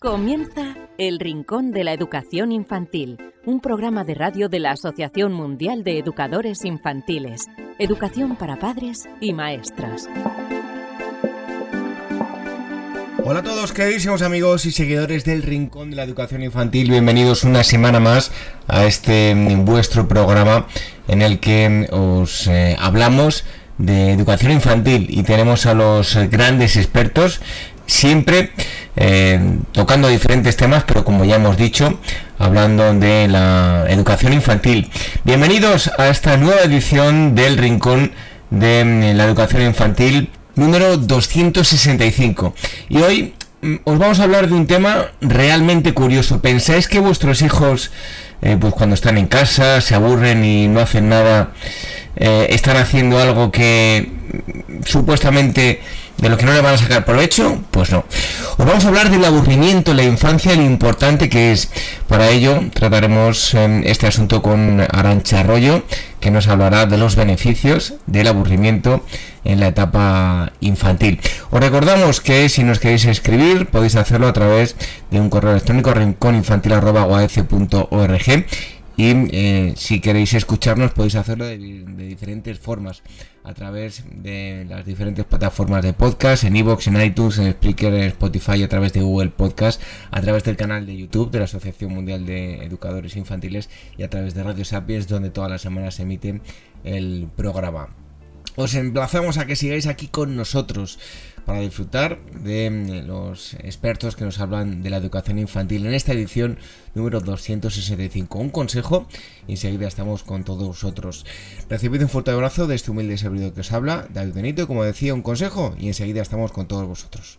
Comienza El Rincón de la Educación Infantil, un programa de radio de la Asociación Mundial de Educadores Infantiles, Educación para Padres y Maestras. Hola a todos, queridísimos amigos y seguidores del Rincón de la Educación Infantil. Bienvenidos una semana más a este mm, vuestro programa en el que mm, os eh, hablamos de educación infantil y tenemos a los grandes expertos siempre eh, tocando diferentes temas, pero como ya hemos dicho, hablando de la educación infantil. Bienvenidos a esta nueva edición del Rincón de mm, la Educación Infantil número 265. Y hoy mm, os vamos a hablar de un tema realmente curioso. ¿Pensáis que vuestros hijos, eh, pues cuando están en casa, se aburren y no hacen nada, eh, están haciendo algo que supuestamente de lo que no le van a sacar provecho, pues no. Os vamos a hablar del aburrimiento en la infancia, lo importante que es. Para ello trataremos em, este asunto con Arancha Arroyo, que nos hablará de los beneficios del aburrimiento en la etapa infantil. Os recordamos que si nos queréis escribir podéis hacerlo a través de un correo electrónico rincóninfantil.org y eh, si queréis escucharnos podéis hacerlo de, diferentes formas a través de las diferentes plataformas de podcast, en iVoox, en iTunes, en Spreaker, en Spotify, a través de Google Podcast, a través del canal de YouTube de la Asociación Mundial de Educadores Infantiles y a través de Radio Sapiens donde todas las semanas se emite el programa. Os emplazamos a que sigáis aquí con nosotros para disfrutar de mm, los expertos que nos hablan de la educación infantil en esta edición número 265. Un consejo y enseguida estamos con todos vosotros. Recibid un fuerte abrazo de este humilde servidor que os habla, David Benito, como decía, un consejo y enseguida estamos con todos vosotros.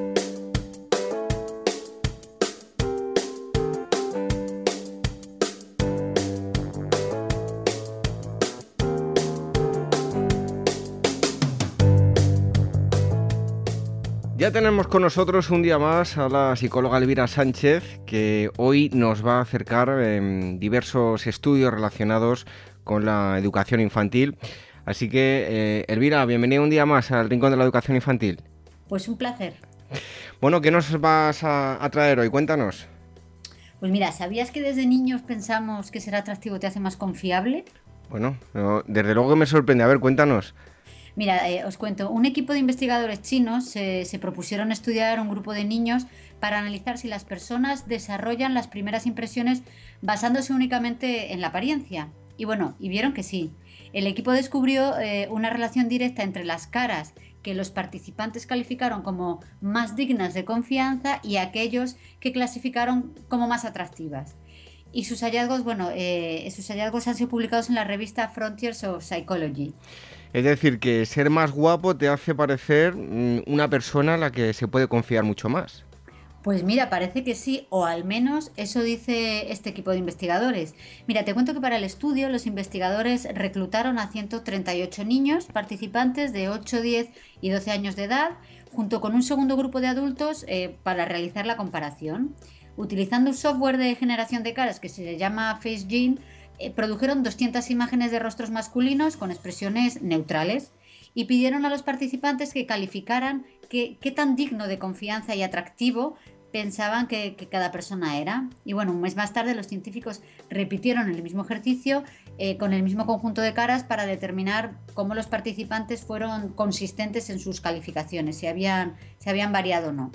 Ya tenemos con nosotros un día más a la psicóloga Elvira Sánchez, que hoy nos va a acercar en diversos estudios relacionados con la educación infantil. Así que, eh, Elvira, bienvenida un día más al Rincón de la Educación Infantil. Pues un placer. Bueno, ¿qué nos vas a, traer hoy? Cuéntanos. Pues mira, ¿sabías que desde niños pensamos que ser atractivo te hace más confiable? Bueno, desde luego que me sorprende. A ver, cuéntanos. Mira, eh, os cuento, un equipo de investigadores chinos se propusieron estudiar un grupo de niños para analizar si las personas desarrollan las primeras impresiones basándose únicamente en la apariencia. Y bueno, y vieron que sí. El equipo descubrió eh, una relación directa entre las caras que los participantes calificaron como más dignas de confianza y aquellos que clasificaron como más atractivas. Y sus hallazgos, bueno, eh, sus hallazgos han sido publicados en la revista Frontiers of Psychology. Es decir, que ser más guapo te hace parecer mm, una persona a la que se puede confiar mucho más. Pues mira, parece que sí, o al menos eso dice este equipo de investigadores. Mira, te cuento que para el estudio los investigadores reclutaron a 138 niños participantes de 8, 10 y 12 años de edad, junto con un segundo grupo de adultos eh, para realizar la comparación. Utilizando un software de generación de caras que se llama FaceGene, eh, produjeron 200 imágenes de rostros masculinos con expresiones neutrales y pidieron a los participantes que calificaran qué, tan digno de confianza y atractivo pensaban que, cada persona era. Y bueno, un mes más tarde los científicos repitieron el mismo ejercicio eh, con el mismo conjunto de caras para determinar cómo los participantes fueron consistentes en sus calificaciones, si habían, si habían variado o no.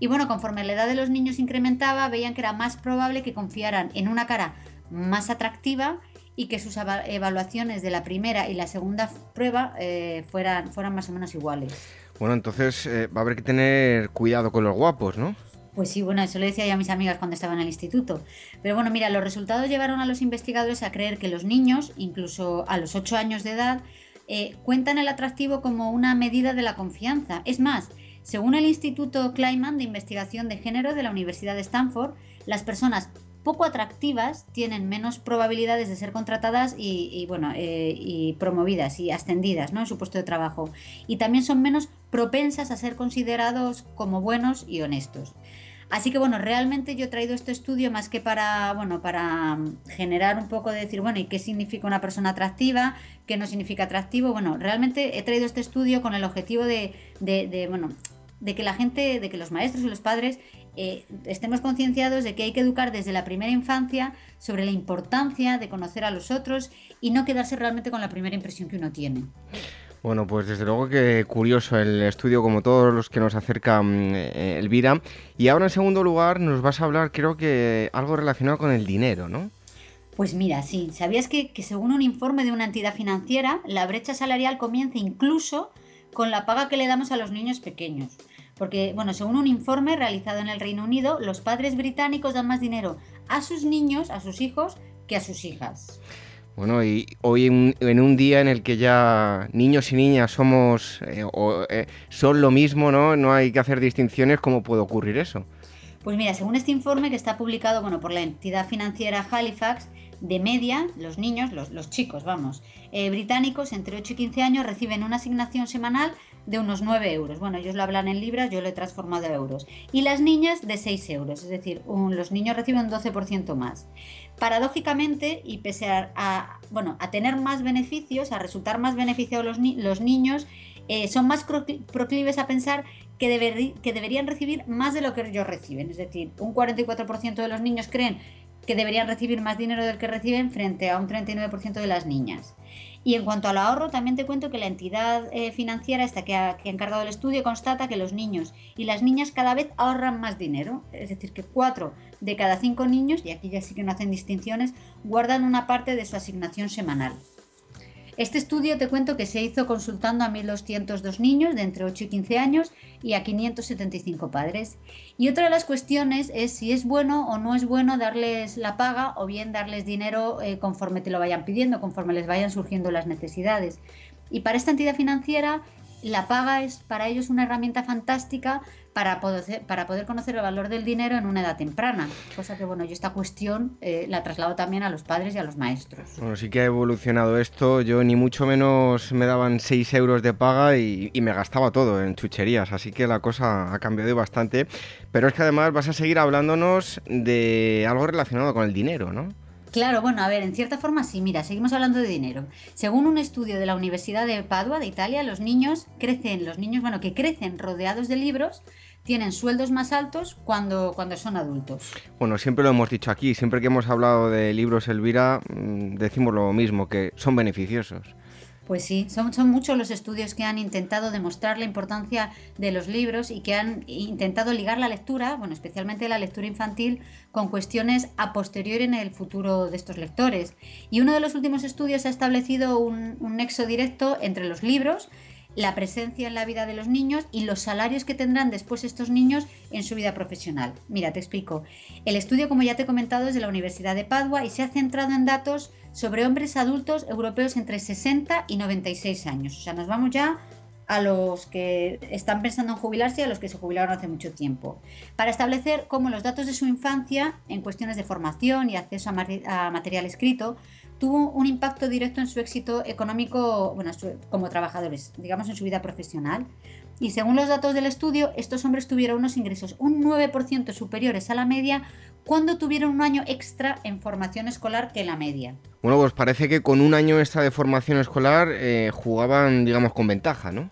Y bueno, conforme la edad de los niños incrementaba, veían que era más probable que confiaran en una cara más atractiva y que sus evaluaciones de la primera y la segunda prueba eh, fueran, fueran más o menos iguales. Bueno, entonces eh, va a haber que tener cuidado con los guapos, ¿no? Pues sí, bueno, eso lo decía yo a mis amigas cuando estaba en el instituto. Pero bueno, mira, los resultados llevaron a los investigadores a creer que los niños, incluso a los 8 años de edad, eh, cuentan el atractivo como una medida de la confianza. Es más, según el Instituto Kleiman de Investigación de Género de la Universidad de Stanford, las personas poco atractivas tienen menos probabilidades de ser contratadas y, bueno, eh, y promovidas y ascendidas ¿no? en su puesto de trabajo. Y también son menos propensas a ser considerados como buenos y honestos. Así que bueno, realmente yo he traído este estudio más que para, bueno, para mm, generar un poco de decir, bueno, ¿y qué significa una persona atractiva? ¿Qué no significa atractivo? Bueno, realmente he traído este estudio con el objetivo de, bueno, de que la gente, de que los maestros y los padres eh, estemos concienciados de que hay que educar desde la primera infancia sobre la importancia de conocer a los otros y no quedarse realmente con la primera impresión que uno tiene. Bueno, pues desde luego que curioso el estudio, como todos los que nos acercan eh, Elvira. Y ahora en segundo lugar nos vas a hablar, creo que algo relacionado con el dinero, ¿no? Pues mira, sí, ¿sabías que, que según un informe de una entidad financiera, la brecha salarial comienza incluso con la paga que le damos a los niños pequeños? Porque, bueno, según un informe realizado en el Reino Unido, los padres británicos dan más dinero a sus niños, a sus hijos, que a sus hijas. Bueno, y hoy en, un día en el que ya niños y niñas somos eh, eh, son lo mismo, ¿no? No hay que hacer distinciones, ¿cómo puede ocurrir eso? Pues mira, según este informe que está publicado bueno, por la entidad financiera Halifax, de media, los niños, los, chicos, vamos, eh, británicos entre 8 y 15 años reciben una asignación semanal de unos 9 euros. Bueno, ellos lo hablan en libras, yo lo he transformado a euros. Y las niñas de 6 euros, es decir, los niños reciben un 12% más. Paradójicamente, y pese a, bueno, a tener más beneficios, a resultar más beneficiados los, los niños, eh, son más proclives a pensar que, que deberían recibir más de lo que ellos reciben. Es decir, un 44% de los niños creen que deberían recibir más dinero del que reciben frente a un 39% de las niñas. Y en cuanto al ahorro, también te cuento que la entidad eh, financiera esta que ha, que ha, encargado el estudio constata que los niños y las niñas cada vez ahorran más dinero. Es decir, que cuatro de cada cinco niños, y aquí ya sí que no hacen distinciones, guardan una parte de su asignación semanal. Este estudio te cuento que se hizo consultando a 1.202 niños de entre 8 y 15 años y a 575 padres. Y otra de las cuestiones es si es bueno o no es bueno darles la paga o bien darles dinero eh, conforme te lo vayan pidiendo, conforme les vayan surgiendo las necesidades. Y para esta entidad financiera la paga es para ellos una herramienta fantástica para poder, para poder conocer el valor del dinero en una edad temprana. Cosa que, bueno, yo esta cuestión eh, la traslado también a los padres y a los maestros. Bueno, sí que ha evolucionado esto. Yo ni mucho menos me daban 6 euros de paga y, y me gastaba todo en chucherías. Así que la cosa ha cambiado bastante. Pero es que además vas a seguir hablándonos de algo relacionado con el dinero, ¿no? Claro, bueno, a ver, en cierta forma sí, mira, seguimos hablando de dinero. Según un estudio de la Universidad de Padua, de Italia, los niños crecen, los niños, bueno, que crecen rodeados de libros, tienen sueldos más altos cuando, cuando son adultos. Bueno, siempre lo hemos dicho aquí, siempre que hemos hablado de libros, Elvira, mm, decimos lo mismo, que son beneficiosos. Pues sí, son, son muchos los estudios que han intentado demostrar la importancia de los libros y que han intentado ligar la lectura, bueno, especialmente la lectura infantil, con cuestiones a posteriori en el futuro de estos lectores. Y uno de los últimos estudios ha establecido un, un nexo directo entre los libros, la presencia en la vida de los niños y los salarios que tendrán después estos niños en su vida profesional. Mira, te explico. El estudio, como ya te he comentado, es de la Universidad de Padua y se ha centrado en datos sobre hombres adultos europeos entre 60 y 96 años. O sea, nos vamos ya a los que están pensando en jubilarse y a los que se jubilaron hace mucho tiempo, para establecer cómo los datos de su infancia en cuestiones de formación y acceso a, material escrito tuvo un impacto directo en su éxito económico bueno, como trabajadores, digamos en su vida profesional. Y según los datos del estudio, estos hombres tuvieron unos ingresos un 9% superiores a la media cuando tuvieron un año extra en formación escolar que la media. Bueno, pues parece que con un año extra de formación escolar eh, jugaban, digamos, con ventaja, ¿no?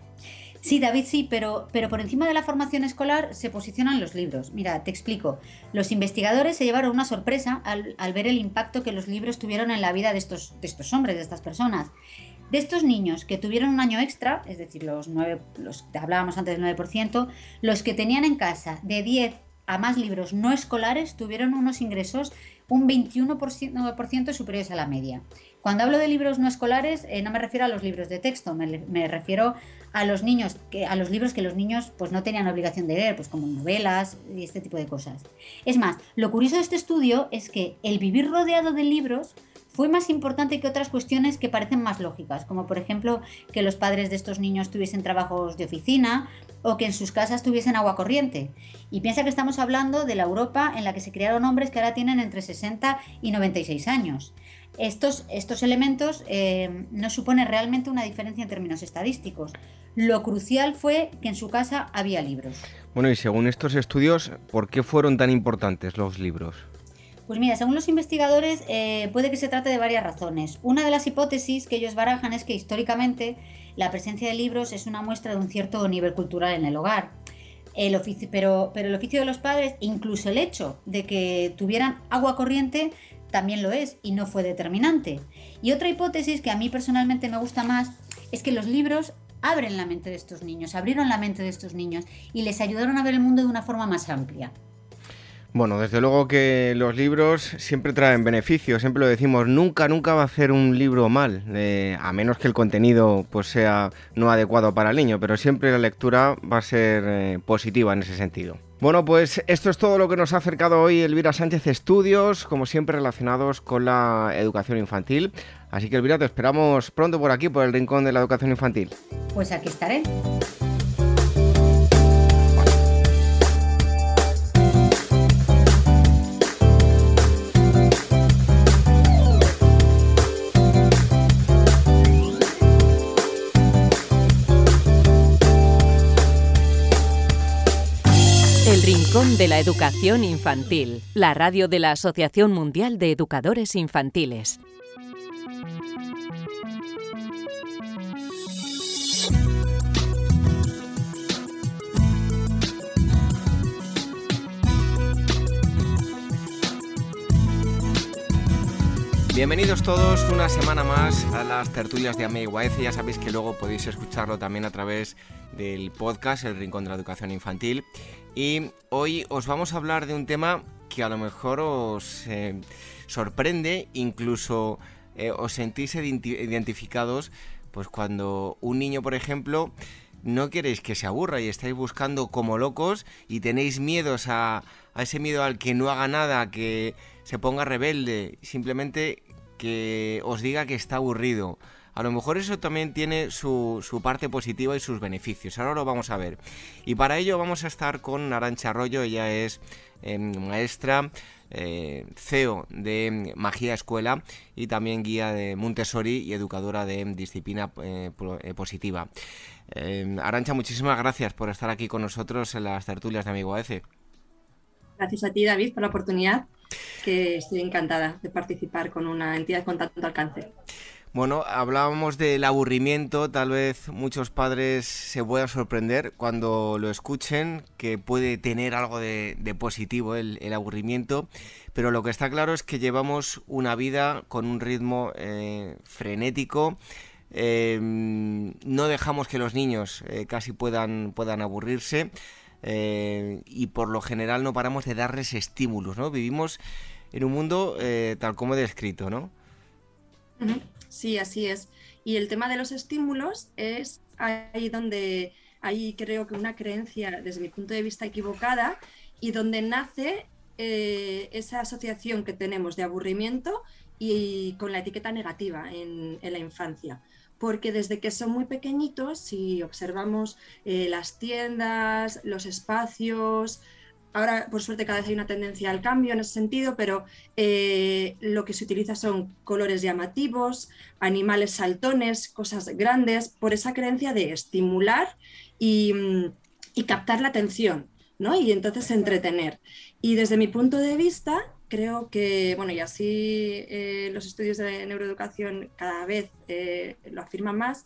Sí, David, sí, pero, pero por encima de la formación escolar se posicionan los libros. Mira, te explico. Los investigadores se llevaron una sorpresa al, ver el impacto que los libros tuvieron en la vida de estos, de estos hombres, de estas personas. De estos niños que tuvieron un año extra, es decir, los 9, los que hablábamos antes del 9%, los que tenían en casa de 10 a más libros no escolares tuvieron unos ingresos un 21% superiores a la media. Cuando hablo de libros no escolares, eh, no me refiero a los libros de texto, me, refiero a los niños, que, a los libros que los niños pues, no tenían obligación de leer, pues como novelas y este tipo de cosas. Es más, lo curioso de este estudio es que el vivir rodeado de libros fue más importante que otras cuestiones que parecen más lógicas, como por ejemplo que los padres de estos niños tuviesen trabajos de oficina o que en sus casas tuviesen agua corriente. Y piensa que estamos hablando de la Europa en la que se criaron hombres que ahora tienen entre 60 y 96 años. Estos, estos elementos eh, no suponen realmente una diferencia en términos estadísticos. Lo crucial fue que en su casa había libros. Bueno, y según estos estudios, ¿por qué fueron tan importantes los libros? Pues mira, según los investigadores, eh, puede que se trate de varias razones. Una de las hipótesis que ellos barajan es que históricamente la presencia de libros es una muestra de un cierto nivel cultural en el hogar. El oficio, pero, pero el oficio de los padres, incluso el hecho de que tuvieran agua corriente, también lo es y no fue determinante. Y otra hipótesis que a mí personalmente me gusta más es que los libros abren la mente de estos niños, abrieron la mente de estos niños y les ayudaron a ver el mundo de una forma más amplia. Bueno, desde luego que los libros siempre traen beneficios, siempre lo decimos, nunca, nunca va a hacer un libro mal, eh, a menos que el contenido pues, sea no adecuado para el niño, pero siempre la lectura va a ser eh, positiva en ese sentido. Bueno, pues esto es todo lo que nos ha acercado hoy Elvira Sánchez Estudios, como siempre relacionados con la educación infantil. Así que Elvira, te esperamos pronto por aquí, por el Rincón de la Educación Infantil. Pues aquí estaré. De la Educación Infantil, la radio de la Asociación Mundial de Educadores Infantiles. Bienvenidos todos una semana más a las tertulias de AMEIWAEC. Ya sabéis que luego podéis escucharlo también a través del podcast El Rincón de la Educación Infantil. Y hoy os vamos a hablar de un tema que a lo mejor os eh, sorprende, incluso eh, os sentís identificados, pues cuando un niño, por ejemplo, no queréis que se aburra y estáis buscando como locos y tenéis miedos a, a ese miedo al que no haga nada, que se ponga rebelde, simplemente que os diga que está aburrido a lo mejor eso también tiene su, parte positiva y sus beneficios. Ahora lo vamos a ver. Y para ello vamos a estar con Arancha Arroyo, ella es em, maestra. Eh, CEO de Magia Escuela y también guía de Montessori y educadora de disciplina eh, eh, positiva. Arancha, muchísimas gracias por estar aquí con nosotros en las tertulias de Amigo AEC. Gracias a ti, David, por la oportunidad, que estoy encantada de participar con una entidad con tanto alcance. Bueno, hablábamos del aburrimiento, tal vez muchos padres se puedan sorprender cuando lo escuchen, que puede tener algo de, positivo el, aburrimiento, pero lo que está claro es que llevamos una vida con un ritmo eh, frenético, eh, no dejamos que los niños eh, casi puedan, aburrirse. Y por lo general no paramos de darles estímulos, ¿no? Vivimos en un mundo tal como he descrito, ¿no? Sí, así es. Y el tema de los estímulos es ahí donde hay creo que una creencia desde mi punto de vista equivocada y donde nace eh, esa asociación que tenemos de aburrimiento y con la etiqueta negativa en, la infancia. Porque desde que son muy pequeñitos, si observamos eh, las tiendas, los espacios, ahora por suerte cada vez hay una tendencia al cambio en ese sentido, pero eh, lo que se utiliza son colores llamativos, animales saltones, cosas grandes, por esa creencia de estimular y, y captar la atención, ¿no? Y entonces entretener. Y desde mi punto de vista, creo que, bueno, y así eh, los estudios de neuroeducación cada vez eh, lo afirman más,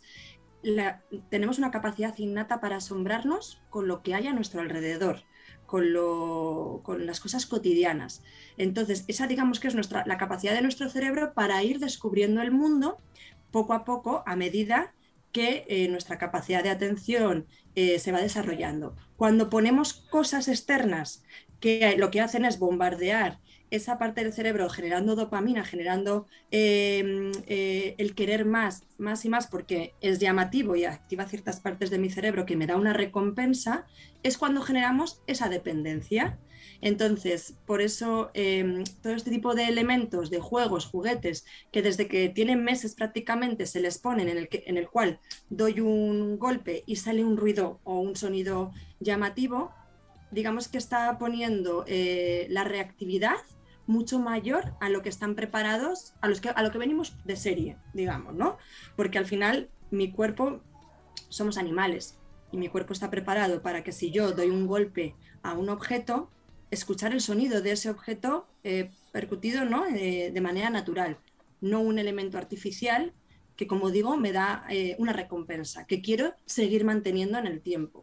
tenemos una capacidad innata para asombrarnos con lo que hay a nuestro alrededor, con, lo, con las cosas cotidianas. Entonces, esa digamos que es nuestra, la capacidad de nuestro cerebro para ir descubriendo el mundo poco a poco a medida que eh, nuestra capacidad de atención se va desarrollando. Cuando ponemos cosas externas que lo que hacen es bombardear esa parte del cerebro generando dopamina, generando em, eh, el querer más, más y más porque es llamativo y activa ciertas partes de mi cerebro que me da una recompensa, es cuando generamos esa dependencia. Entonces, por eso em, todo este tipo de elementos, de juegos, juguetes, que desde que tienen meses prácticamente se les ponen en el, que, en el cual doy un golpe y sale un ruido o un sonido llamativo, digamos que está poniendo eh, la reactividad mucho mayor a lo que están preparados, a, los que, a lo que venimos de serie, digamos, ¿no? Porque al final mi cuerpo, somos animales, y mi cuerpo está preparado para que si yo doy un golpe a un objeto, escuchar el sonido de ese objeto eh, percutido ¿no? De manera natural, no un elemento artificial que, como digo, me da eh, una recompensa que quiero seguir manteniendo en el tiempo.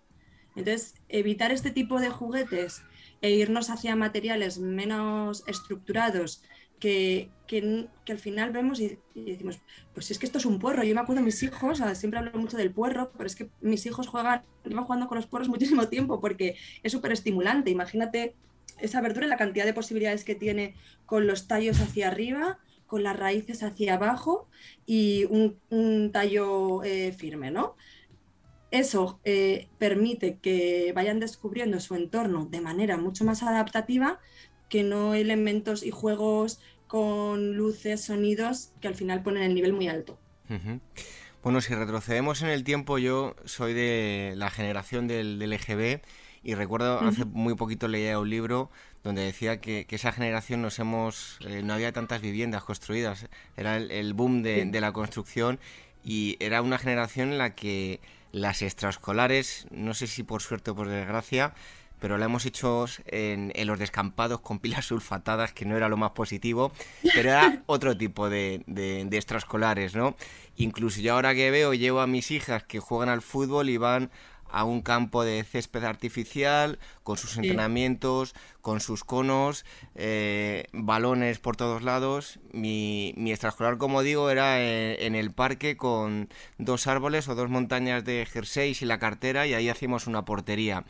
Entonces, evitar este tipo de juguetes e irnos hacia materiales menos estructurados que, que, al final vemos y, decimos, pues es que esto es un puerro. Yo me acuerdo de mis hijos, siempre hablo mucho del puerro, pero es que mis hijos juegan, llevan jugando con los puerros muchísimo tiempo porque es súper estimulante. Imagínate esa verdura y la cantidad de posibilidades que tiene con los tallos hacia arriba, con las raíces hacia abajo y un, tallo eh, firme, ¿no? Eso eh, permite que vayan descubriendo su entorno de manera mucho más adaptativa que no elementos y juegos con luces, sonidos que al final ponen el nivel muy alto. Bueno, si retrocedemos en el tiempo, yo soy de la generación del, LGB y recuerdo hace muy poquito leía un libro donde decía que, esa generación nos hemos eh, no había tantas viviendas construidas era el, boom de, de, la construcción y era una generación en la que las extraescolares, no sé si por suerte o por desgracia, pero la hemos hecho en, los descampados con pilas sulfatadas, que no era lo más positivo, pero era otro tipo de, de, de, extraescolares, ¿no? Incluso yo ahora que veo, llevo a mis hijas que juegan al fútbol y van a un campo de césped artificial, con sus entrenamientos, con sus conos, eh, balones por todos lados. Mi, mi extraescolar, como digo, era en, el parque con dos árboles o dos montañas de jerseys y la cartera y ahí hacíamos una portería.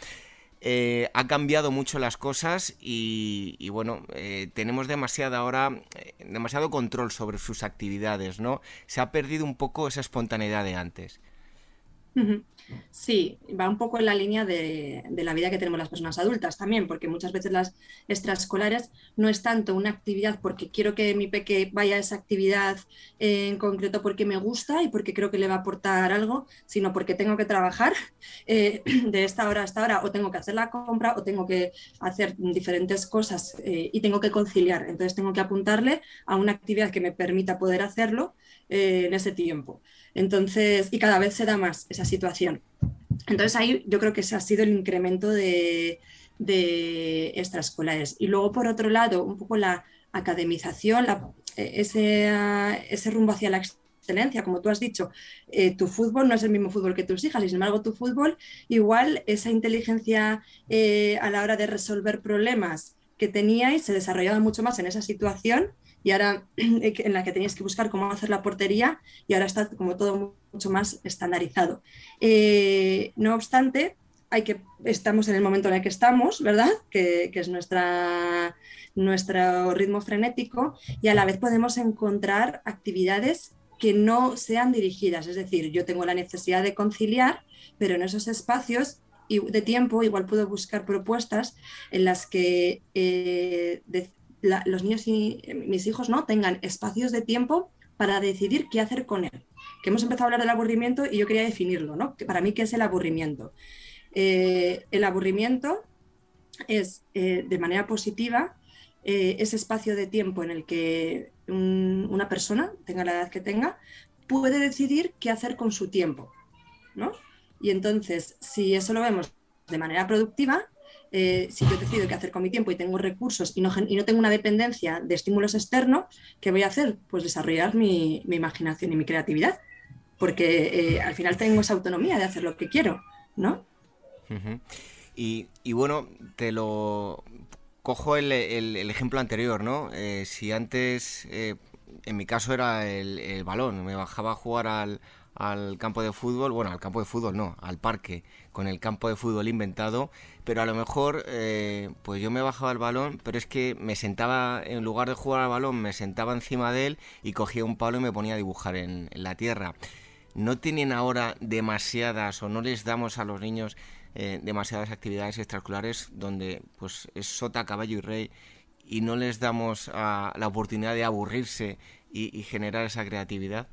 Eh, ha cambiado mucho las cosas y, bueno, eh, tenemos demasiado ahora, demasiado control sobre sus actividades, ¿no? Se ha perdido un poco esa espontaneidad de antes. Sí, va un poco en la línea de, la vida que tenemos las personas adultas también, porque muchas veces las extraescolares no es tanto una actividad porque quiero que mi peque vaya a esa actividad en concreto porque me gusta y porque creo que le va a aportar algo, sino porque tengo que trabajar eh, de esta hora a esta hora o tengo que hacer la compra o tengo que hacer diferentes cosas eh, y tengo que conciliar. Entonces tengo que apuntarle a una actividad que me permita poder hacerlo eh, en ese tiempo. Entonces, y cada vez se da más esa situación. Entonces ahí yo creo que ese ha sido el incremento de, extraescolares. Y luego, por otro lado, un poco la academización, e, ese, rumbo hacia la excelencia, como tú has dicho, eh, tu fútbol no es el mismo fútbol que tus hijas, y sin embargo tu fútbol, igual esa inteligencia eh, a la hora de resolver problemas que teníais se desarrollaba mucho más en esa situación y ahora en la que tenías que buscar cómo hacer la portería y ahora está como todo mucho más estandarizado. Eh, no obstante, hay que, estamos en el momento en el que estamos, ¿verdad? Que, es nuestra, nuestro ritmo frenético y a la vez podemos encontrar actividades que no sean dirigidas. Es decir, yo tengo la necesidad de conciliar, pero en esos espacios de tiempo igual puedo buscar propuestas en las que eh, los niños y mis hijos no tengan espacios de tiempo para decidir qué hacer con él. Que hemos empezado a hablar del aburrimiento y yo quería definirlo, ¿no? Para mí, ¿qué es el aburrimiento? Eh, el aburrimiento es, eh, de manera positiva, eh, ese espacio de tiempo en el que una persona, tenga la edad que tenga, puede decidir qué hacer con su tiempo, ¿no? Y entonces, si eso lo vemos de manera productiva, si yo decido qué hacer con mi tiempo y tengo recursos y no, y no, tengo una dependencia de estímulos externos, ¿qué voy a hacer? Pues desarrollar mi, imaginación y mi creatividad, porque al final tengo esa autonomía de hacer lo que quiero, ¿no? y, bueno, te lo cojo el, ejemplo anterior, ¿no? Eh, si antes, eh, en mi caso era el, balón, me bajaba a jugar al, campo de fútbol, bueno, al campo de fútbol no, al parque, con el campo de fútbol inventado, pero a lo mejor eh, pues yo me bajaba el balón, pero es que me sentaba, en lugar de jugar al balón, me sentaba encima de él y cogía un palo y me ponía a dibujar en la tierra. ¿No tienen ahora demasiadas o no les damos a los niños eh, demasiadas actividades extraescolares donde pues es sota, caballo y rey y no les damos la oportunidad de aburrirse y, generar esa creatividad.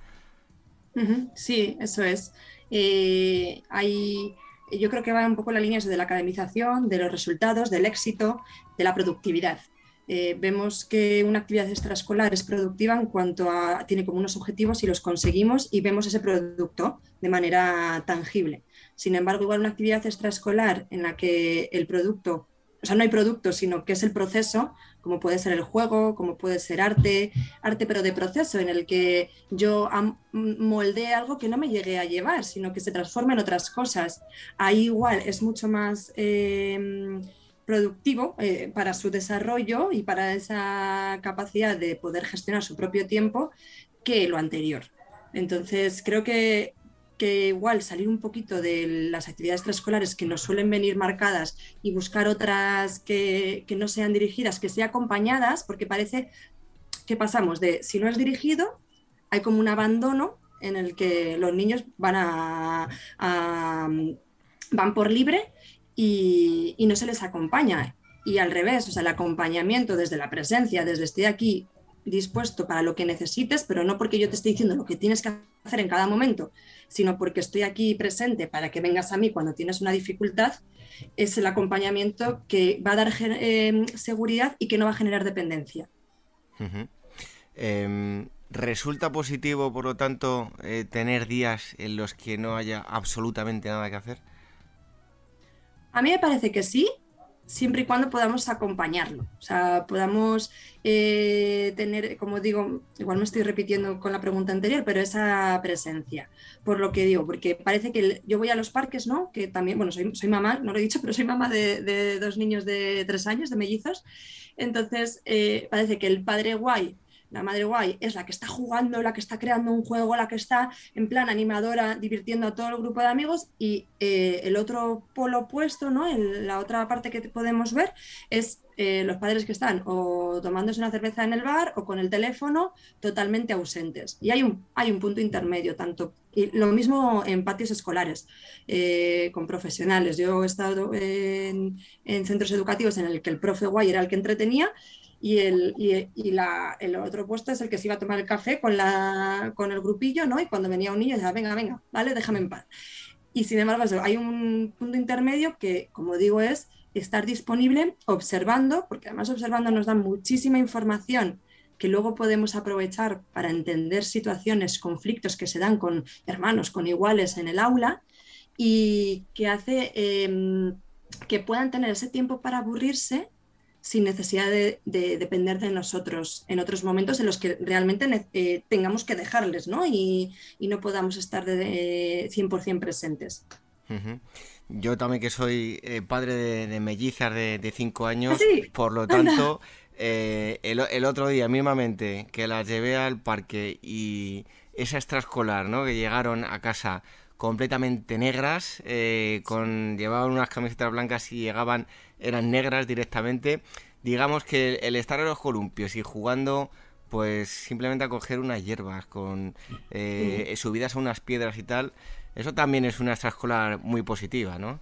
Sí, eso es. Eh, hay, yo creo que va un poco la línea de la academización, de los resultados, del éxito, de la productividad. Eh, vemos que una actividad extraescolar es productiva en cuanto a tiene como unos objetivos y los conseguimos y vemos ese producto de manera tangible. Sin embargo, igual una actividad extraescolar en la que el producto, o sea, no hay producto, sino que es el proceso, como puede ser el juego, como puede ser arte, arte pero de proceso, en el que yo moldeé algo que no me llegué a llevar, sino que se transforma en otras cosas. Ahí igual es mucho más... Eh, productivo eh, para su desarrollo y para esa capacidad de poder gestionar su propio tiempo que lo anterior. Entonces, creo que que igual salir un poquito de las actividades extraescolares que nos suelen venir marcadas y buscar otras que, no sean dirigidas, que sean acompañadas, porque parece que pasamos de si no es dirigido, hay como un abandono en el que los niños van a, van por libre y, y, no se les acompaña. Y al revés, o sea, el acompañamiento desde la presencia, desde estoy aquí dispuesto para lo que necesites, pero no porque yo te esté diciendo lo que tienes que hacer en cada momento, sino porque estoy aquí presente para que vengas a mí cuando tienes una dificultad, es el acompañamiento que va a dar eh, seguridad y que no va a generar dependencia. Em, ¿Resulta positivo, por lo tanto, eh, tener días en los que no haya absolutamente nada que hacer? A mí me parece que sí, siempre y cuando podamos acompañarlo. O sea, podamos eh, tener, como digo, igual me estoy repitiendo con la pregunta anterior, pero esa presencia. Por lo que digo, porque parece que yo voy a los parques, ¿no? Que también, bueno, soy, soy mamá, no lo he dicho, pero soy mamá de, dos niños de tres años, de mellizos. Entonces, eh, parece que el padre guay la madre guay es la que está jugando, la que está creando un juego, la que está en plan animadora, divirtiendo a todo el grupo de amigos y eh, el otro polo opuesto, ¿no? la otra parte que podemos ver es eh, los padres que están o tomándose una cerveza en el bar o con el teléfono totalmente ausentes. Y hay un, hay un punto intermedio, tanto y lo mismo en patios escolares, eh, con profesionales. Yo he estado en, en, centros educativos en el que el profe guay era el que entretenía y, el, y, la, el otro puesto es el que se iba a tomar el café con, la, con el grupillo, ¿no? Y cuando venía un niño decía, venga, venga, vale, déjame en paz. Y sin embargo, hay un punto intermedio que, como digo, es estar disponible observando, porque además observando nos da muchísima información que luego podemos aprovechar para entender situaciones, conflictos que se dan con hermanos, con iguales en el aula, y que hace em, que puedan tener ese tiempo para aburrirse sin necesidad de, depender de nosotros en otros momentos en los que realmente eh, tengamos que dejarles ¿no? Y, no podamos estar de, 100% presentes. Yo también que soy eh, padre de, mellizas de 5 años, ¿Ah, por lo tanto, eh, el, otro día mismamente que las llevé al parque y esa extraescolar, ¿no? que llegaron a casa completamente negras, con llevaban unas camisetas blancas y llegaban eran negras directamente. Digamos que el estar en los columpios y jugando pues simplemente a coger unas hierbas con eh, subidas a unas piedras y tal, eso también es una extraescolar muy positiva, ¿no?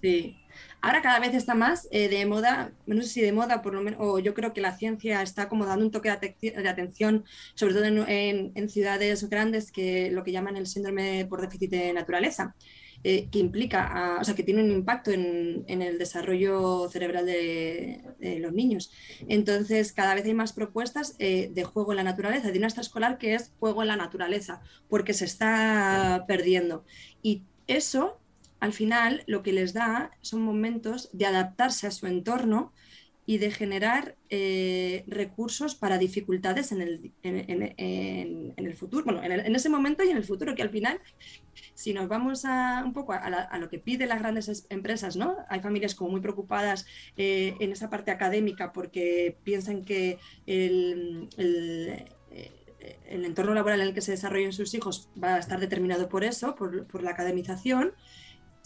Sí. Ahora cada vez está más eh, de moda, no sé si de moda, por lo menos, o yo creo que la ciencia está como dando un toque de, atención, sobre todo en, ciudades grandes, que lo que llaman el síndrome por déficit de naturaleza. Eh, que implica, o sea, que tiene un impacto en, el desarrollo cerebral de, los niños. Entonces, cada vez hay más propuestas eh, de juego en la naturaleza, de una extraescolar que es juego en la naturaleza, porque se está perdiendo. Y eso al final lo que les da son momentos de adaptarse a su entorno y de generar eh, recursos para dificultades en el, en, el futuro, bueno, en, ese momento y en el futuro, que al final, si nos vamos a, un poco a, lo que piden las grandes empresas, ¿no? Hay familias como muy preocupadas eh, en esa parte académica porque piensan que el, el entorno laboral en el que se desarrollen sus hijos va a estar determinado por eso, por, por la academización,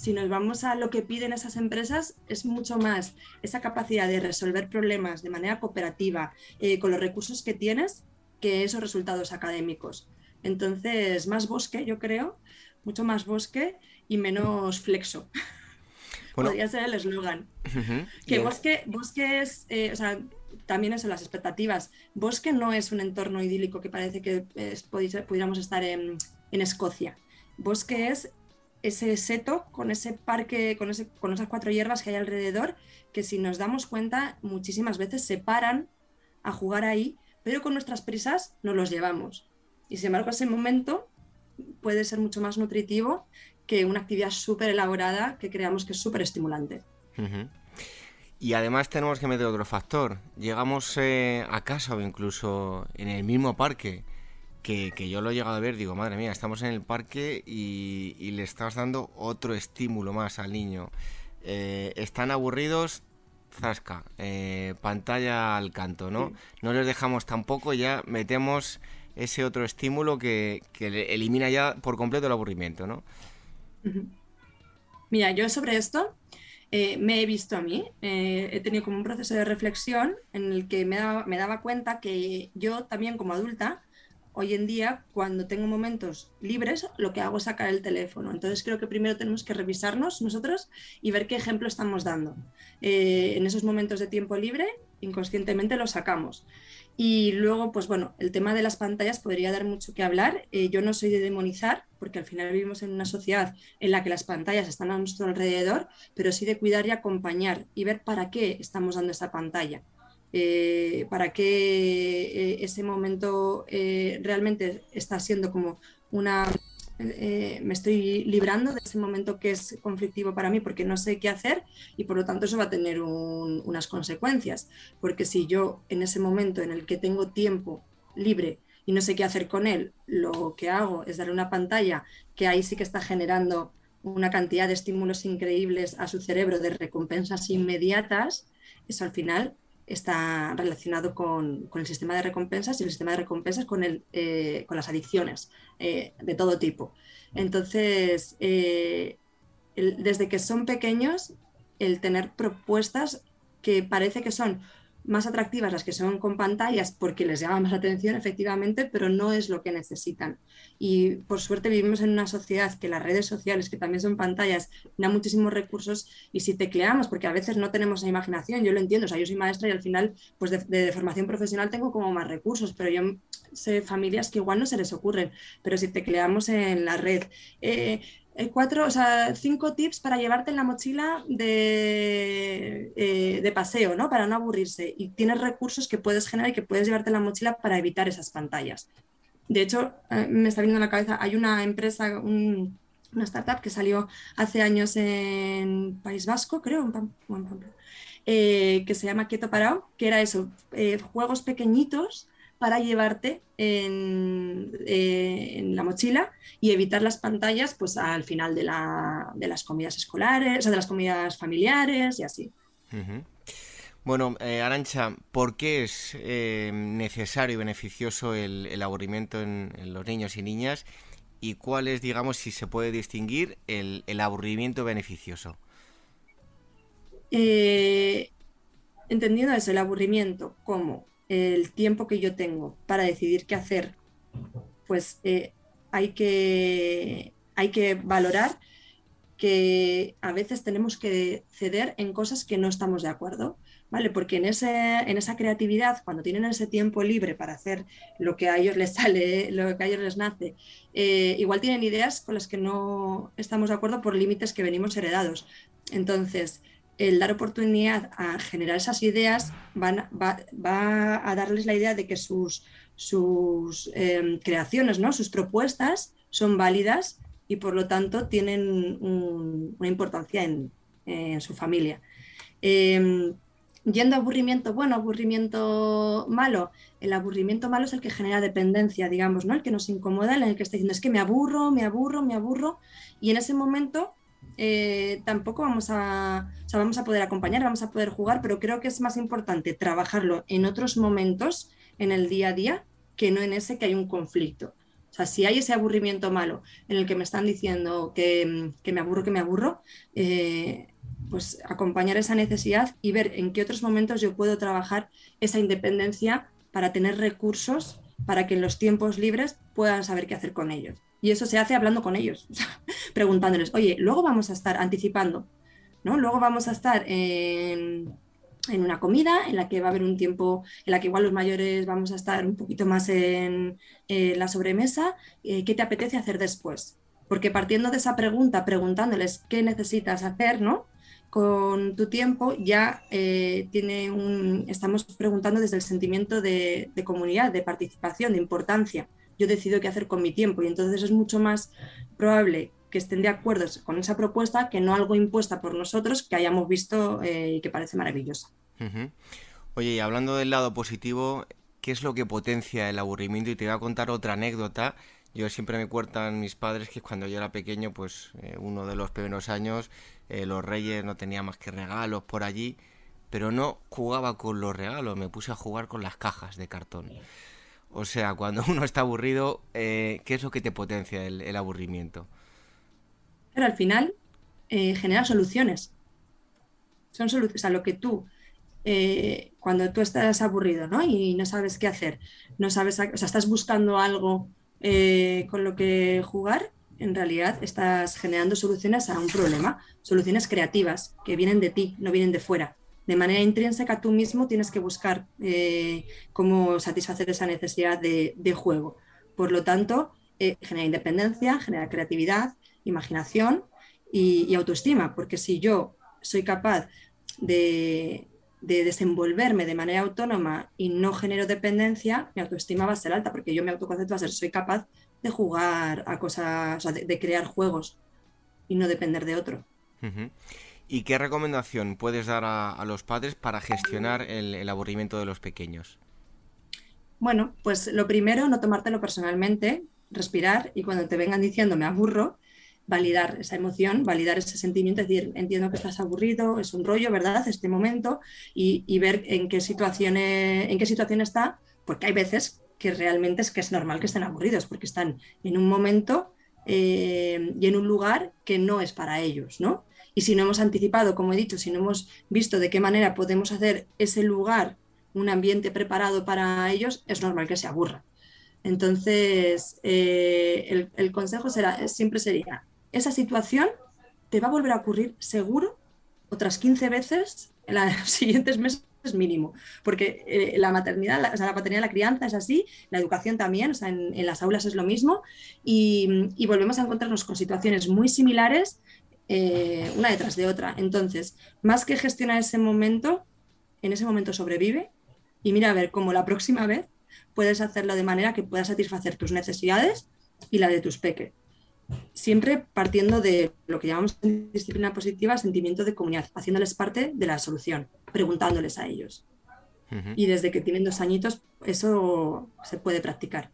si nos vamos a lo que piden esas empresas, es mucho más esa capacidad de resolver problemas de manera cooperativa eh, con los recursos que tienes que esos resultados académicos. Entonces, más bosque, yo creo, mucho más bosque y menos flexo. Podría ser el eslogan. Que bosque, bosque es, eh, o sea, también eso, las expectativas. Bosque no es un entorno idílico que parece que pudiéramos estar en, en Escocia. Bosque es ese seto con ese parque, con, ese, con esas cuatro hierbas que hay alrededor, que si nos damos cuenta, muchísimas veces se paran a jugar ahí, pero con nuestras prisas nos los llevamos. Y sin embargo, ese momento puede ser mucho más nutritivo que una actividad súper elaborada que creamos que es súper estimulante. Y además tenemos que meter otro factor. Llegamos eh, a casa o incluso en el mismo parque que, yo lo he llegado a ver, digo, madre mía, estamos en el parque y, le estás dando otro estímulo más al niño. Eh, están aburridos, zasca, eh, pantalla al canto, ¿no? No les dejamos tampoco, ya metemos ese otro estímulo que, elimina ya por completo el aburrimiento, ¿no? Mira, yo sobre esto eh, me he visto a mí, he tenido como un proceso de reflexión en el que me me daba cuenta que yo también como adulta hoy en día, cuando tengo momentos libres, lo que hago es sacar el teléfono. Entonces creo que primero tenemos que revisarnos nosotros y ver qué ejemplo estamos dando. Eh, en esos momentos de tiempo libre, inconscientemente lo sacamos. Y luego, pues bueno, el tema de las pantallas podría dar mucho que hablar. Eh, yo no soy de demonizar, porque al final vivimos en una sociedad en la que las pantallas están a nuestro alrededor, pero sí de cuidar y acompañar y ver para qué estamos dando esa pantalla. Eh, para que eh, ese momento eh, realmente está siendo como una... me estoy librando de ese momento que es conflictivo para mí porque no sé qué hacer y por lo tanto eso va a tener unas consecuencias. Porque si yo en ese momento en el que tengo tiempo libre y no sé qué hacer con él, lo que hago es darle una pantalla que ahí sí que está generando una cantidad de estímulos increíbles a su cerebro de recompensas inmediatas, eso al final está relacionado con, el sistema de recompensas y el sistema de recompensas con, el, eh, con las adicciones eh, de todo tipo. Entonces, eh, desde que son pequeños, el tener propuestas que parece que son más atractivas las que son con pantallas porque les llama más atención efectivamente, pero no es lo que necesitan. Y por suerte vivimos en una sociedad que las redes sociales, que también son pantallas, dan muchísimos recursos y si tecleamos, porque a veces no tenemos la imaginación, yo lo entiendo, o sea, yo soy maestra y al final pues de, formación profesional tengo como más recursos, pero yo sé familias que igual no se les ocurren, pero si tecleamos en la red, eh, eh, cuatro, o sea, cinco tips para llevarte en la mochila de, eh, de, paseo, ¿no? Para no aburrirse. Y tienes recursos que puedes generar y que puedes llevarte en la mochila para evitar esas pantallas. De hecho, eh, me está viendo en la cabeza, hay una empresa, una startup que salió hace años en País Vasco, creo, que se llama Quieto Parado, que era eso, juegos pequeñitos para llevarte eh, en, la mochila y evitar las pantallas pues al final de, las comidas escolares, o de las comidas familiares y así. Bueno, eh, Arancha, ¿por qué es eh, necesario y beneficioso el, aburrimiento en, los niños y niñas? ¿Y cuál es, digamos, si se puede distinguir el, aburrimiento beneficioso? entendiendo eso, el aburrimiento como el tiempo que yo tengo para decidir qué hacer, pues eh, hay, que, hay que valorar que a veces tenemos que ceder en cosas que no estamos de acuerdo, ¿vale? Porque en, ese, en esa creatividad, cuando tienen ese tiempo libre para hacer lo que a ellos les sale, lo que a ellos les nace, eh, igual tienen ideas con las que no estamos de acuerdo por límites que venimos heredados. Entonces, el dar oportunidad a generar esas ideas va, a darles la idea de que sus, sus em, creaciones, ¿no? sus propuestas son válidas y por lo tanto tienen una importancia en, su familia. Em, yendo a aburrimiento bueno, aburrimiento malo, el aburrimiento malo es el que genera dependencia, digamos, ¿no? El que nos incomoda, en el que está diciendo es que me aburro, me aburro, me aburro, y en ese momento eh, tampoco vamos a, vamos a poder acompañar, vamos a poder jugar, pero creo que es más importante trabajarlo en otros momentos, en el día a día, que no en ese que hay un conflicto. O sea, si hay ese aburrimiento malo en el que me están diciendo que, me aburro, que me aburro, eh, pues acompañar esa necesidad y ver en qué otros momentos yo puedo trabajar esa independencia para tener recursos para que en los tiempos libres puedan saber qué hacer con ellos. Y eso se hace hablando con ellos, preguntándoles, oye, luego vamos a estar anticipando, ¿no? Luego vamos a estar en, en una comida en la que va a haber un tiempo en la que igual los mayores vamos a estar un poquito más en, la sobremesa, eh, ¿qué te apetece hacer después? Porque partiendo de esa pregunta, preguntándoles qué necesitas hacer, ¿no? Con tu tiempo ya eh, tiene un, estamos preguntando desde el sentimiento de comunidad, de participación, de importancia. Yo decido qué hacer con mi tiempo y entonces es mucho más probable que estén de acuerdo con esa propuesta que no algo impuesta por nosotros que hayamos visto eh, y que parece maravillosa. Oye, y hablando del lado positivo, ¿qué es lo que potencia el aburrimiento? Y te voy a contar otra anécdota. Yo siempre me cuentan mis padres que cuando yo era pequeño, pues eh, uno de los primeros años, eh, los reyes no tenía más que regalos por allí, pero no jugaba con los regalos, me puse a jugar con las cajas de cartón. O sea, cuando uno está aburrido, ¿qué es lo que te potencia el aburrimiento? pero al final eh, genera soluciones. Son soluciones, o sea, lo que tú, eh, cuando tú estás aburrido ¿no? y no sabes qué hacer, no sabes, o sea, estás buscando algo eh, con lo que jugar, en realidad estás generando soluciones a un problema, soluciones creativas que vienen de ti, no vienen de fuera. De manera intrínseca tú mismo tienes que buscar cómo satisfacer esa necesidad de, de juego. Por lo tanto, genera independencia, genera creatividad, imaginación y, autoestima, porque si yo soy capaz de, desenvolverme de manera autónoma y no genero dependencia, mi autoestima va a ser alta, porque yo mi autoconcepto va a ser, soy capaz de jugar a cosas, de, crear juegos y no depender de otro. ¿Y qué recomendación puedes dar a, los padres para gestionar el, aburrimiento de los pequeños? Bueno, pues lo primero, no tomártelo personalmente, respirar y cuando te vengan diciendo me aburro, validar esa emoción, validar ese sentimiento, es decir, entiendo que estás aburrido, es un rollo, ¿verdad? Este momento y, ver en qué, situaciones, en qué situación está, porque hay veces que realmente es que es normal que estén aburridos, porque están en un momento eh, y en un lugar que no es para ellos, ¿no? Y si no hemos anticipado, como he dicho, si no hemos visto de qué manera podemos hacer ese lugar un ambiente preparado para ellos, es normal que se aburra. Entonces, eh, el, consejo será, siempre sería esa situación te va a volver a ocurrir seguro otras 15 veces en los siguientes meses mínimo, porque eh, la maternidad, la, o sea, la paternidad, la crianza es así, la educación también, o sea, en, las aulas es lo mismo, y, volvemos a encontrarnos con situaciones muy similares eh, una detrás de otra. Entonces, más que gestionar ese momento, en ese momento sobrevive y mira a ver cómo la próxima vez puedes hacerlo de manera que puedas satisfacer tus necesidades y la de tus peques siempre partiendo de lo que llamamos en disciplina positiva sentimiento de comunidad, haciéndoles parte de la solución, preguntándoles a ellos. Y desde que tienen dos añitos, eso se puede practicar.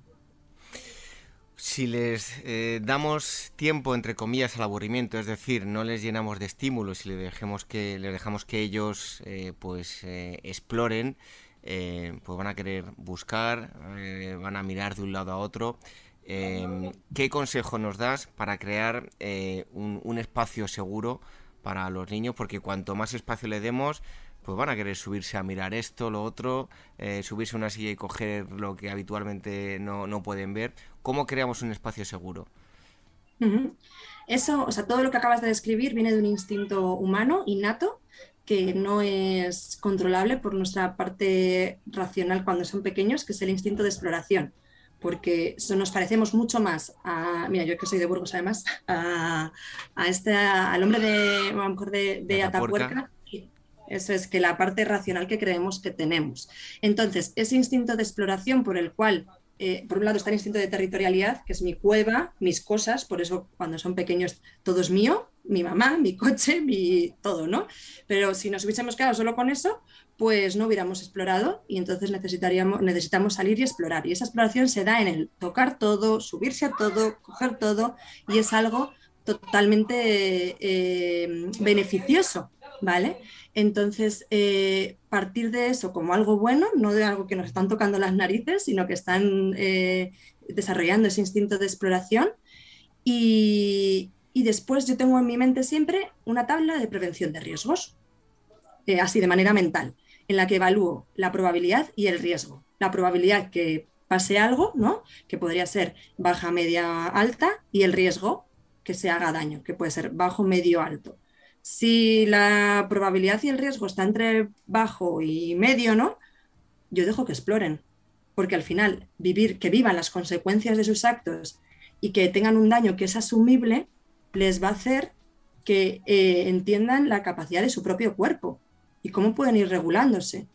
Si les eh, damos tiempo, entre comillas, al aburrimiento, es decir, no les llenamos de estímulos y les, dejemos que, les dejamos que ellos eh, pues eh, exploren, pues van a querer buscar, van a mirar de un lado a otro ¿Qué consejo nos das para crear eh, un, espacio seguro para los niños? Porque cuanto más espacio le demos, pues van a querer subirse a mirar esto, lo otro, subirse a una silla y coger lo que habitualmente no, no pueden ver. ¿Cómo creamos un espacio seguro? Eso, o sea, todo lo que acabas de describir viene de un instinto humano, innato, que no es controlable por nuestra parte racional cuando son pequeños, que es el instinto de exploración porque nos parecemos mucho más a, mira, yo que soy de Burgos además, a, este, al hombre de, a lo de, de Atapuerca. Eso es que la parte racional que creemos que tenemos. Entonces, ese instinto de exploración por el cual eh, por un lado está el instinto de territorialidad, que es mi cueva, mis cosas, por eso cuando son pequeños todo es mío, mi mamá, mi coche, mi todo, ¿no? Pero si nos hubiésemos quedado solo con eso, pues no hubiéramos explorado y entonces necesitaríamos, necesitamos salir y explorar. Y esa exploración se da en el tocar todo, subirse a todo, coger todo y es algo totalmente eh, beneficioso, ¿vale? Entonces, eh, partir de eso como algo bueno, no de algo que nos están tocando las narices, sino que están eh, desarrollando ese instinto de exploración. Y, después yo tengo en mi mente siempre una tabla de prevención de riesgos, eh, así de manera mental, en la que evalúo la probabilidad y el riesgo. La probabilidad que pase algo, ¿no? que podría ser baja, media, alta, y el riesgo que se haga daño, que puede ser bajo, medio, alto si la probabilidad y el riesgo está entre bajo y medio, ¿no? Yo dejo que exploren, porque al final vivir, que vivan las consecuencias de sus actos y que tengan un daño que es asumible, les va a hacer que eh, entiendan la capacidad de su propio cuerpo y cómo pueden ir regulándose.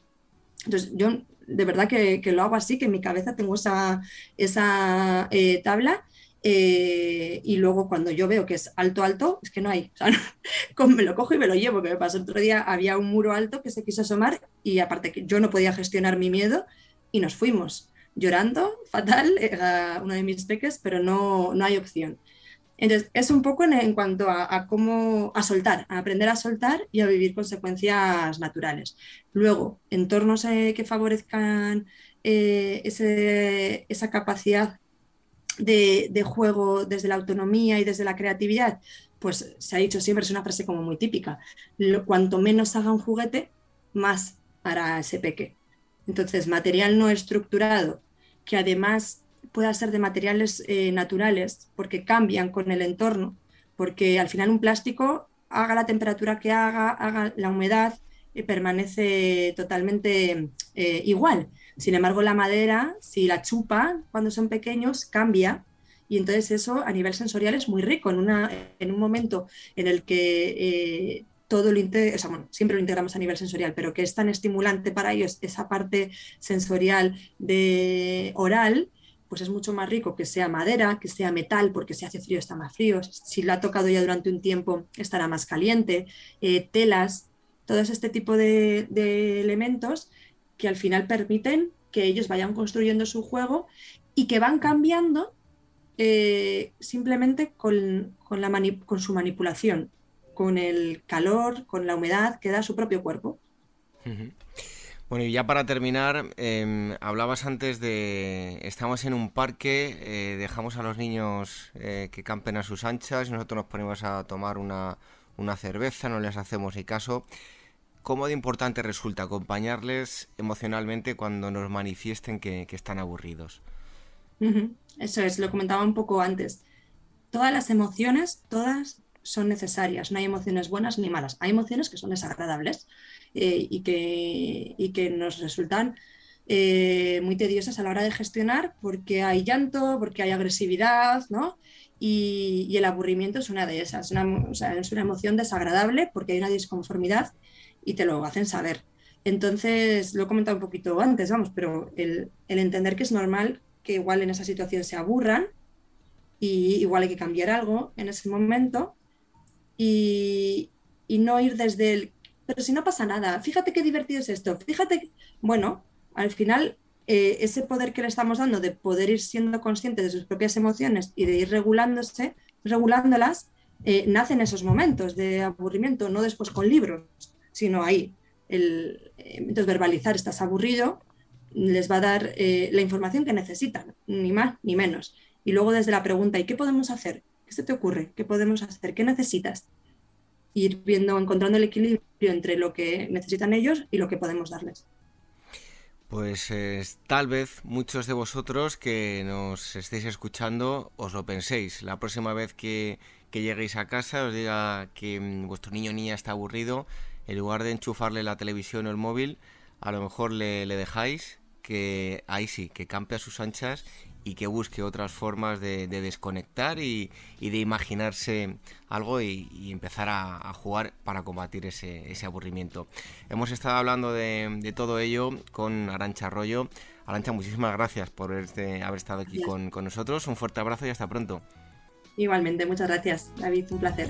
Entonces, yo de verdad que, lo hago así, que en mi cabeza tengo esa, esa eh, tabla eh, y luego cuando yo veo que es alto, alto, es que no hay. me lo cojo y me lo llevo, que me pasó otro día, había un muro alto que se quiso asomar y aparte que yo no podía gestionar mi miedo y nos fuimos llorando, fatal, era uno de mis peques, pero no, no hay opción. Entonces, es un poco en, cuanto a, cómo, a soltar, a aprender a soltar y a vivir consecuencias naturales. Luego, entornos eh, que favorezcan eh, ese, esa capacidad de, juego desde la autonomía y desde la creatividad, pues se ha dicho siempre, es una frase como muy típica, cuanto menos haga un juguete, más hará ese peque. Entonces, material no estructurado, que además pueda ser de materiales eh, naturales, porque cambian con el entorno, porque al final un plástico, haga la temperatura que haga, haga la humedad, eh, permanece totalmente eh, igual. Sin embargo, la madera, si la chupa cuando son pequeños, cambia. Y entonces eso a nivel sensorial es muy rico. En, una, en un momento en el que eh, todo lo siempre lo integramos a nivel sensorial, pero que es tan estimulante para ellos esa parte sensorial de oral, pues es mucho más rico que sea madera, que sea metal, porque si hace frío está más frío, si lo ha tocado ya durante un tiempo estará más caliente, eh, telas, todo este tipo de elementos que al final permiten que ellos vayan construyendo su juego y que van cambiando eh, simplemente con, la con su manipulación, con el calor, con la humedad que da su propio cuerpo. Bueno, y ya para terminar, em, hablabas antes de, estamos en un parque, eh, dejamos a los niños eh, que campen a sus anchas nosotros nos ponemos a tomar una, una cerveza, no les hacemos ni caso. ¿Cómo de importante resulta acompañarles emocionalmente cuando nos manifiesten que, están aburridos? Eso es, lo comentaba un poco antes. Todas las emociones, todas son necesarias. No hay emociones buenas ni malas. Hay emociones que son desagradables eh, y, que, que, nos resultan eh, muy tediosas a la hora de gestionar porque hay llanto, porque hay agresividad, ¿no? Y, el aburrimiento es una de esas. es una emoción desagradable porque hay una disconformidad y te lo hacen saber. Entonces, lo he comentado un poquito antes, vamos, pero el, entender que es normal que igual en esa situación se aburran y igual hay que cambiar algo en ese momento y, no ir desde el, pero si no pasa nada, fíjate qué divertido es esto, fíjate, bueno, al final eh, ese poder que le estamos dando de poder ir siendo consciente de sus propias emociones y de ir regulándose, regulándolas, eh, nace en esos momentos de aburrimiento, no después con libros sino ahí. El, eh, entonces, verbalizar estás aburrido les va a dar eh, la información que necesitan, ni más ni menos. Y luego desde la pregunta, ¿y qué podemos hacer? ¿Qué se te ocurre? ¿Qué podemos hacer? ¿Qué necesitas? ir viendo, encontrando el equilibrio entre lo que necesitan ellos y lo que podemos darles. Pues tal vez muchos de vosotros que nos estéis escuchando os lo penséis. La próxima vez que, lleguéis a casa os diga que mm, vuestro niño o niña está aburrido, en lugar de enchufarle la televisión o el móvil, a lo mejor le, dejáis que ahí sí, que campe a sus anchas y que busque otras formas de, desconectar y, de imaginarse algo y, empezar a, jugar para combatir ese, aburrimiento. Hemos estado hablando de, todo ello con Arancha Arroyo. Arancha, muchísimas gracias por haber estado aquí con, con nosotros. Un fuerte abrazo y hasta pronto. Igualmente, muchas gracias, David, un placer.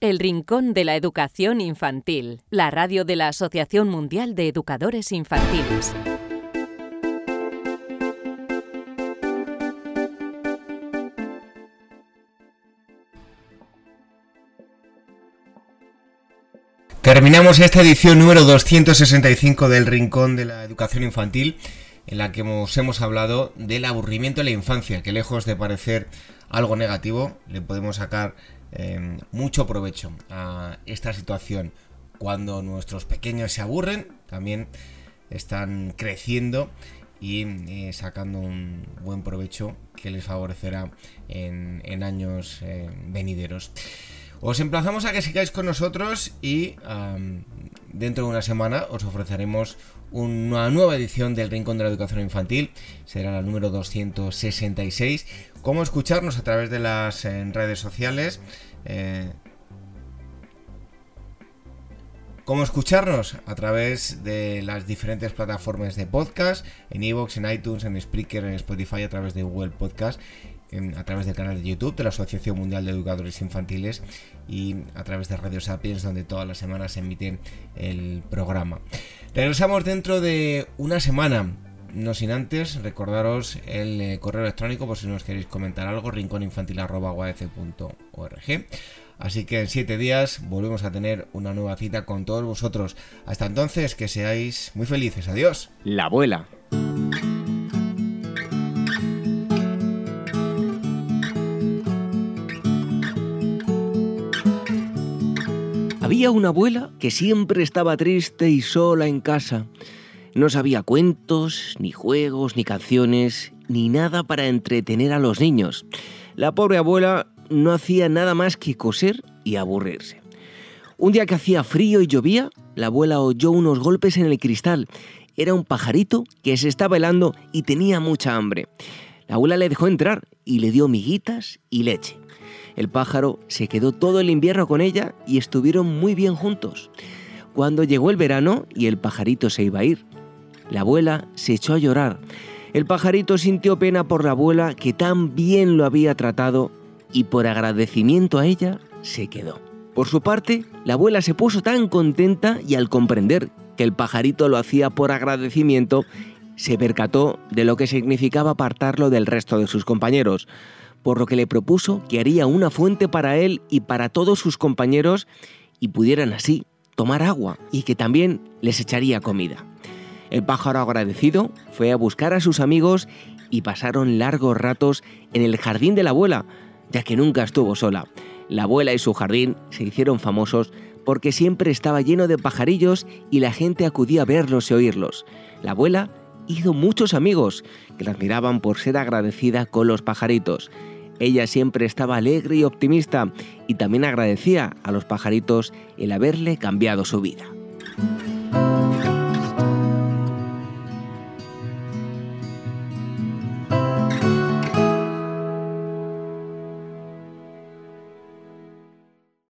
El Rincón de la Educación Infantil, la radio de la Asociación Mundial de Educadores Infantiles. Terminamos esta edición número 265 del Rincón de la Educación Infantil, en la que hemos, hemos hablado del aburrimiento en la infancia, que lejos de parecer algo negativo, le podemos sacar Em, mucho provecho a esta situación. Cuando nuestros pequeños se aburren, también están creciendo y eh, sacando un buen provecho que les favorecerá en, años eh, venideros. Os emplazamos a que sigáis con nosotros y dentro de una semana os ofreceremos una nueva edición del Rincón de la Educación Infantil. Será la número 266. Cómo escucharnos a través de las redes sociales. Eh, cómo escucharnos a través de las diferentes plataformas de podcast, en Evox, en iTunes, en Spreaker, en Spotify, a través de Google Podcast, a través del canal de YouTube de la Asociación Mundial de Educadores Infantiles y a través de Radio Sapiens, donde todas las semanas se emite el programa. Regresamos dentro de una semana. No sin antes recordaros el eh, correo electrónico por si nos queréis comentar algo, rincóninfantil.org. Así que en siete días volvemos a tener una nueva cita con todos vosotros. Hasta entonces, que seáis muy felices. Adiós. La abuela. Había una abuela que siempre estaba triste y sola en casa. No sabía cuentos, ni juegos, ni canciones, ni nada para entretener a los niños. La pobre abuela no hacía nada más que coser y aburrirse. Un día que hacía frío y llovía, la abuela oyó unos golpes en el cristal. Era un pajarito que se estaba helando y tenía mucha hambre. La abuela le dejó entrar y le dio miguitas y leche. El pájaro se quedó todo el invierno con ella y estuvieron muy bien juntos. Cuando llegó el verano y el pajarito se iba a ir, la abuela se echó a llorar. El pajarito sintió pena por la abuela que tan bien lo había tratado y por agradecimiento a ella se quedó. Por su parte, la abuela se puso tan contenta y al comprender que el pajarito lo hacía por agradecimiento, se percató de lo que significaba apartarlo del resto de sus compañeros por lo que le propuso que haría una fuente para él y para todos sus compañeros y pudieran así tomar agua y que también les echaría comida. El pájaro agradecido fue a buscar a sus amigos y pasaron largos ratos en el jardín de la abuela, ya que nunca estuvo sola. La abuela y su jardín se hicieron famosos porque siempre estaba lleno de pajarillos y la gente acudía a verlos y oírlos. La abuela hizo muchos amigos que la admiraban por ser agradecida con los pajaritos. Ella siempre estaba alegre y optimista y también agradecía a los pajaritos el haberle cambiado su vida.